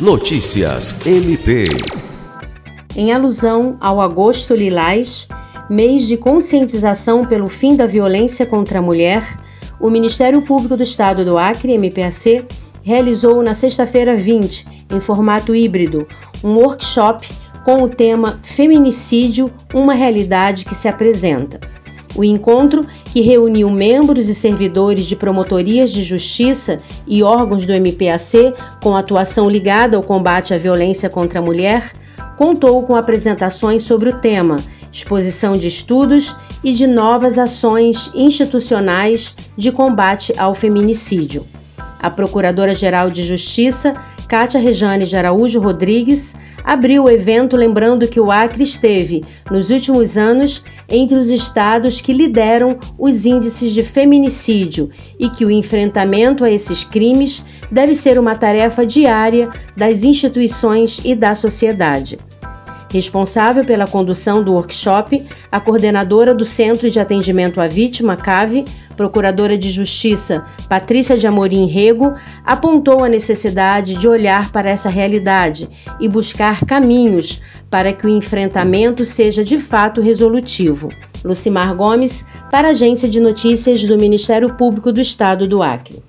Notícias MP. Em alusão ao Agosto Lilás, mês de conscientização pelo fim da violência contra a mulher, o Ministério Público do Estado do Acre, MPAC, realizou na sexta-feira 20, em formato híbrido, um workshop com o tema Feminicídio Uma Realidade que se Apresenta. O encontro, que reuniu membros e servidores de promotorias de justiça e órgãos do MPAC com atuação ligada ao combate à violência contra a mulher, contou com apresentações sobre o tema, exposição de estudos e de novas ações institucionais de combate ao feminicídio. A Procuradora-Geral de Justiça, Cátia Rejane de Araújo Rodrigues, abriu o evento lembrando que o Acre esteve, nos últimos anos, entre os estados que lideram os índices de feminicídio e que o enfrentamento a esses crimes deve ser uma tarefa diária das instituições e da sociedade. Responsável pela condução do workshop, a coordenadora do Centro de Atendimento à Vítima, CAVE, Procuradora de Justiça Patrícia de Amorim Rego, apontou a necessidade de olhar para essa realidade e buscar caminhos para que o enfrentamento seja de fato resolutivo. Lucimar Gomes, para a Agência de Notícias do Ministério Público do Estado do Acre.